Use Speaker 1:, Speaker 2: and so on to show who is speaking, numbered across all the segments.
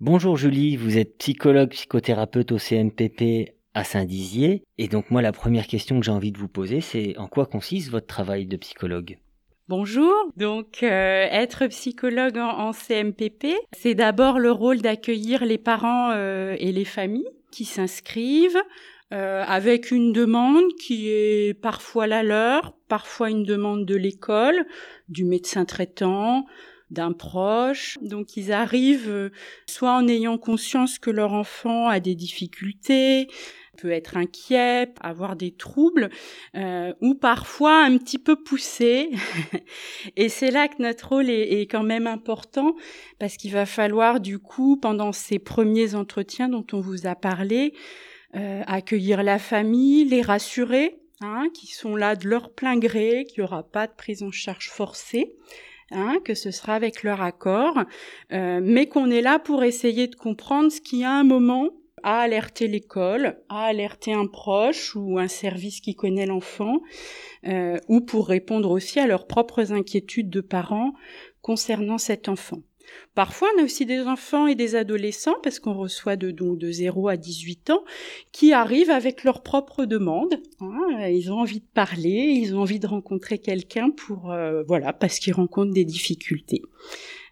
Speaker 1: Bonjour Julie, vous êtes psychologue, psychothérapeute au CMPP à Saint-Dizier. Et donc moi, la première question que j'ai envie de vous poser, c'est en quoi consiste votre travail de psychologue?
Speaker 2: Bonjour, donc euh, être psychologue en, CMPP, c'est d'abord le rôle d'accueillir les parents euh, et les familles qui s'inscrivent euh, avec une demande qui est parfois la leur, parfois une demande de l'école, du médecin traitant, d'un proche. Donc ils arrivent euh, soit en ayant conscience que leur enfant a des difficultés, peut être inquiet, avoir des troubles, euh, ou parfois un petit peu poussé. et c'est là que notre rôle est, quand même important, parce qu'il va falloir du coup, pendant ces premiers entretiens dont on vous a parlé, euh, accueillir la famille, les rassurer, hein, qui sont là de leur plein gré, qu'il n'y aura pas de prise en charge forcée. Hein, que ce sera avec leur accord, euh, mais qu'on est là pour essayer de comprendre ce qui, à un moment, a alerté l'école, a alerté un proche ou un service qui connaît l'enfant, euh, ou pour répondre aussi à leurs propres inquiétudes de parents concernant cet enfant. Parfois, on a aussi des enfants et des adolescents, parce qu'on reçoit de, donc de 0 à 18 ans, qui arrivent avec leurs propres demandes. Hein. ils ont envie de parler, ils ont envie de rencontrer quelqu'un pour, euh, voilà, parce qu'ils rencontrent des difficultés.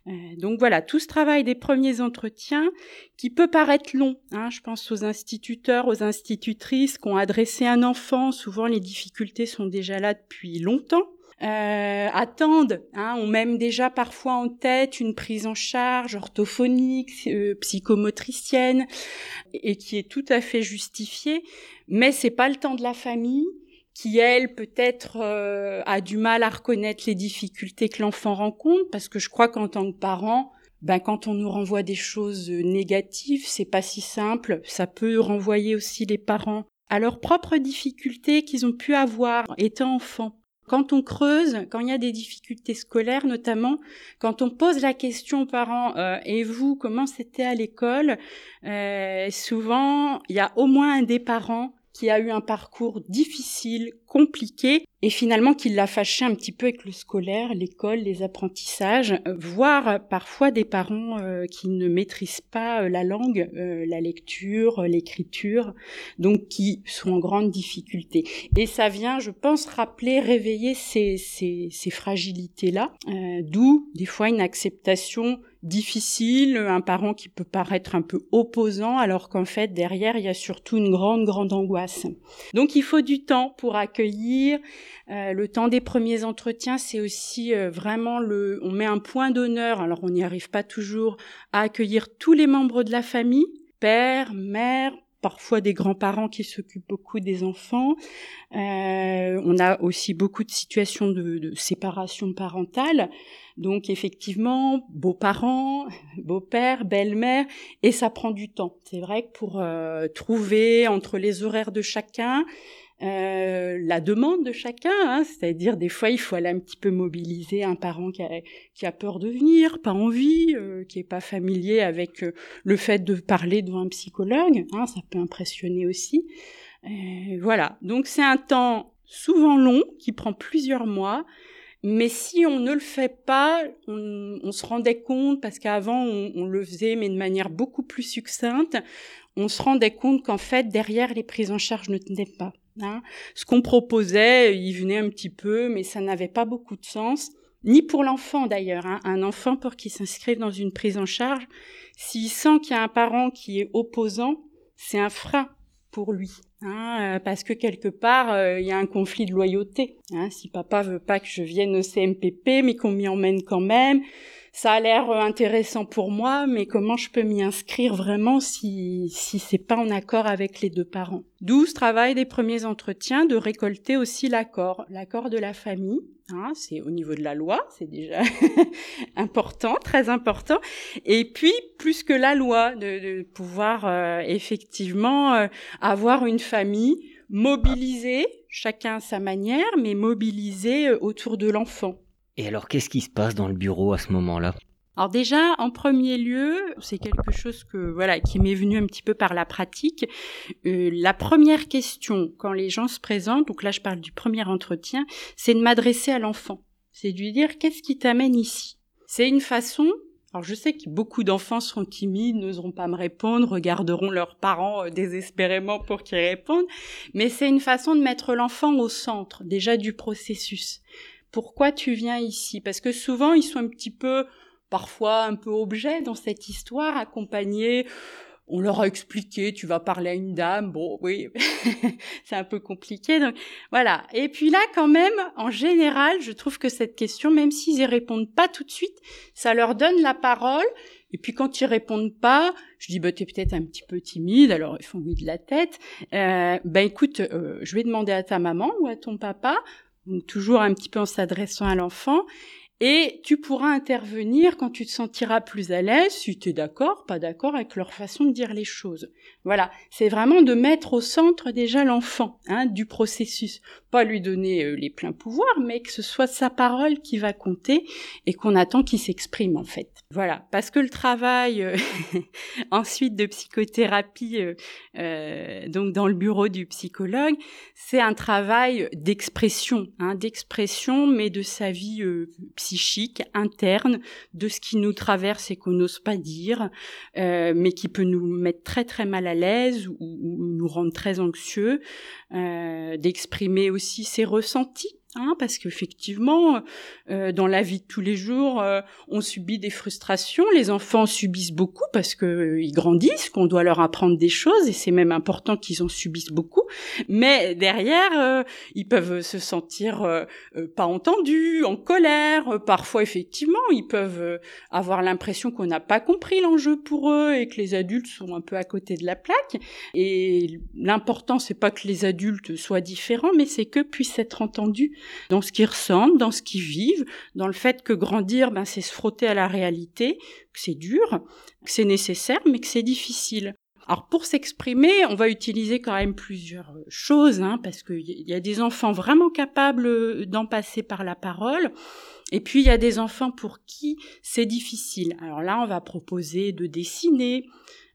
Speaker 2: Euh, donc voilà, tout ce travail des premiers entretiens qui peut paraître long. Hein, je pense aux instituteurs, aux institutrices qui ont adressé un enfant. Souvent, les difficultés sont déjà là depuis longtemps euh, attendent, hein, ont même déjà parfois en tête une prise en charge orthophonique, euh, psychomotricienne, et qui est tout à fait justifiée, mais c'est pas le temps de la famille qui elle peut-être euh, a du mal à reconnaître les difficultés que l'enfant rencontre, parce que je crois qu'en tant que parent, ben quand on nous renvoie des choses négatives, c'est pas si simple. Ça peut renvoyer aussi les parents à leurs propres difficultés qu'ils ont pu avoir étant enfants. Quand on creuse, quand il y a des difficultés scolaires notamment, quand on pose la question aux parents euh, et vous comment c'était à l'école, euh, souvent il y a au moins un des parents qui a eu un parcours difficile, compliqué, et finalement qui l'a fâché un petit peu avec le scolaire, l'école, les apprentissages, euh, voire parfois des parents euh, qui ne maîtrisent pas euh, la langue, la lecture, l'écriture, donc qui sont en grande difficulté. Et ça vient, je pense, rappeler, réveiller ces, fragilités-là, d'où des fois une acceptation difficile, un parent qui peut paraître un peu opposant, alors qu'en fait derrière il y a surtout une grande grande angoisse. Donc il faut du temps pour accueillir. Euh, le temps des premiers entretiens, c'est aussi euh, vraiment le, on met un point d'honneur. Alors on n'y arrive pas toujours à accueillir tous les membres de la famille, père, mère, parfois des grands-parents qui s'occupent beaucoup des enfants. Euh, on a aussi beaucoup de situations de, séparation parentale. Donc effectivement, beaux-parents, beau-père, belle-mère, et ça prend du temps. C'est vrai que pour euh, trouver entre les horaires de chacun, euh, la demande de chacun, hein, c'est-à-dire des fois il faut aller un petit peu mobiliser un parent qui a, peur de venir, pas envie, euh, qui est pas familier avec euh, le fait de parler devant un psychologue, hein, ça peut impressionner aussi. voilà, donc c'est un temps souvent long qui prend plusieurs mois, mais si on ne le fait pas, on, se rendait compte, parce qu'avant on, le faisait, mais de manière beaucoup plus succincte, on se rendait compte qu'en fait, derrière, les prises en charge ne tenaient pas. Hein. Ce qu'on proposait, il venait un petit peu, mais ça n'avait pas beaucoup de sens, ni pour l'enfant d'ailleurs. Hein. Un enfant, pour qu'il s'inscrive dans une prise en charge, s'il sent qu'il y a un parent qui est opposant, c'est un frein pour lui. Hein, euh, parce que quelque part, euh, il y a un conflit de loyauté. Si papa veut pas que je vienne au CMPP, mais qu'on m'y emmène quand même, ça a l'air euh, intéressant pour moi, mais comment je peux m'y inscrire vraiment si si c'est pas en accord avec les deux parents? D'où ce travail des premiers entretiens de récolter aussi l'accord, l'accord de la famille. Hein, c'est au niveau de la loi, c'est déjà important, très important. Et puis plus que la loi, de, pouvoir euh, effectivement euh, avoir une famille mobilisée, chacun à sa manière, mais mobilisée autour de l'enfant.
Speaker 1: Et alors, qu'est-ce qui se passe dans le bureau à ce moment-là?
Speaker 2: Alors déjà, en premier lieu, c'est quelque chose que voilà qui m'est venu un petit peu par la pratique. Euh, la première question quand les gens se présentent, donc là je parle du premier entretien, c'est de m'adresser à l'enfant. C'est de lui dire qu'est-ce qui t'amène ici? C'est une façon Alors je sais que beaucoup d'enfants seront timides, n'oseront pas me répondre, regarderont leurs parents euh, désespérément pour qu'ils répondent, mais c'est une façon de mettre l'enfant au centre déjà du processus. Pourquoi tu viens ici? Parce que souvent ils sont un petit peu parfois un peu objet dans cette histoire, accompagnés on leur a expliqué, tu vas parler à une dame, bon, oui, c'est un peu compliqué. Donc voilà. Et puis là, quand même, en général, je trouve que cette question, même s'ils y répondent pas tout de suite, ça leur donne la parole. Et puis quand ils répondent pas, je dis bah t'es peut-être un petit peu timide, alors ils font oui de la tête. Euh, ben écoute, euh, je vais demander à ta maman ou à ton papa, toujours un petit peu en s'adressant à l'enfant. Et tu pourras intervenir quand tu te sentiras plus à l'aise, si tu es d'accord, pas d'accord avec leur façon de dire les choses. Voilà, c'est vraiment de mettre au centre déjà l'enfant hein, du processus. Pas lui donner euh, les pleins pouvoirs, mais que ce soit sa parole qui va compter et qu'on attend qu'il s'exprime en fait. Voilà, parce que le travail euh, ensuite de psychothérapie, euh, donc dans le bureau du psychologue, c'est un travail d'expression, hein, d'expression, mais de sa vie psychique interne de ce qui nous traverse et qu'on n'ose pas dire, euh, mais qui peut nous mettre très très mal à l'aise ou, nous rendre très anxieux, euh, d'exprimer aussi ses ressentis Hein, parce qu'effectivement, euh, dans la vie de tous les jours, euh, on subit des frustrations. Les enfants subissent beaucoup parce qu'ils euh, grandissent, qu'on doit leur apprendre des choses, et c'est même important qu'ils en subissent beaucoup. Mais derrière, ils peuvent se sentir pas entendus, en colère. Parfois, effectivement, ils peuvent avoir l'impression qu'on n'a pas compris l'enjeu pour eux et que les adultes sont un peu à côté de la plaque. Et l'important, c'est pas que les adultes soient différents, mais c'est que puissent être entendus dans ce qu'ils ressentent, dans ce qu'ils vivent, dans le fait que grandir, ben, c'est se frotter à la réalité, que c'est dur, que c'est nécessaire, mais que c'est difficile. Alors pour s'exprimer, on va utiliser quand même plusieurs choses, hein, parce qu'il y a des enfants vraiment capables d'en passer par la parole. Et puis il y a des enfants pour qui c'est difficile. Alors là, on va proposer de dessiner,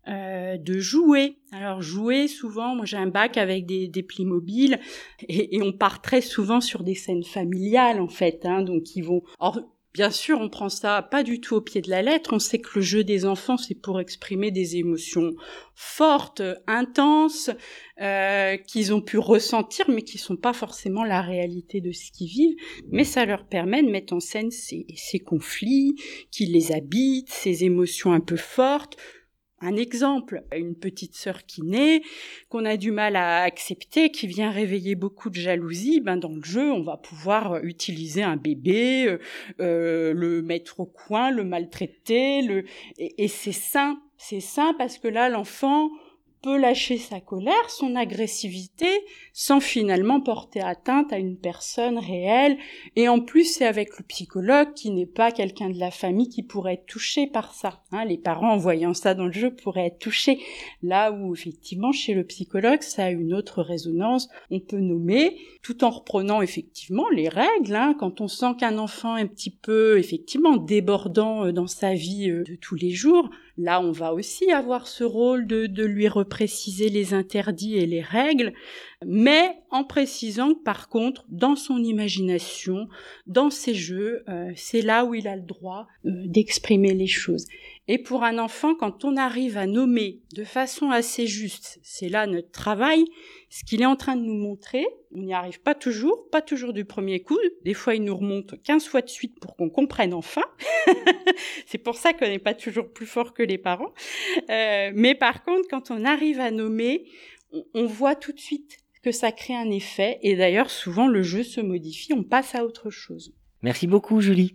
Speaker 2: euh, de jouer. Alors jouer, souvent, moi j'ai un bac avec des, des plis mobiles et, et, on part très souvent sur des scènes familiales en fait. Hein, donc ils vont. Or, bien sûr, on prend ça pas du tout au pied de la lettre. On sait que le jeu des enfants c'est pour exprimer des émotions fortes, intenses, euh, qu'ils ont pu ressentir, mais qui sont pas forcément la réalité de ce qu'ils vivent. Mais ça leur permet de mettre en scène ces, ces conflits, qui les habitent, ces émotions un peu fortes un exemple, une petite sœur qui naît, qu'on a du mal à accepter, qui vient réveiller beaucoup de jalousie, ben dans le jeu, on va pouvoir utiliser un bébé, euh, euh, le mettre au coin, le maltraiter, le et, et c'est sain, c'est sain parce que là l'enfant peut lâcher sa colère, son agressivité, sans finalement porter atteinte à une personne réelle. Et en plus, c'est avec le psychologue qui n'est pas quelqu'un de la famille qui pourrait être touché par ça. Hein, les parents, en voyant ça dans le jeu, pourraient être touchés. Là où, effectivement, chez le psychologue, ça a une autre résonance. On peut nommer, tout en reprenant effectivement les règles. Hein, quand on sent qu'un enfant est un petit peu, effectivement, débordant euh, dans sa vie euh, de tous les jours, Là, on va aussi avoir ce rôle de, de lui repréciser les interdits et les règles, mais en précisant que par contre, dans son imagination, dans ses jeux, euh, c'est là où il a le droit euh, d'exprimer les choses. Et pour un enfant, quand on arrive à nommer de façon assez juste, c'est là notre travail, ce qu'il est en train de nous montrer, on n'y arrive pas toujours, pas toujours du premier coup. Des fois, il nous remonte 15 fois de suite pour qu'on comprenne enfin. c'est pour ça qu'on n'est pas toujours plus fort que les parents. Euh, mais par contre, quand on arrive à nommer, on, voit tout de suite que ça crée un effet. Et d'ailleurs, souvent, le jeu se modifie, on passe à autre chose.
Speaker 1: Merci beaucoup, Julie.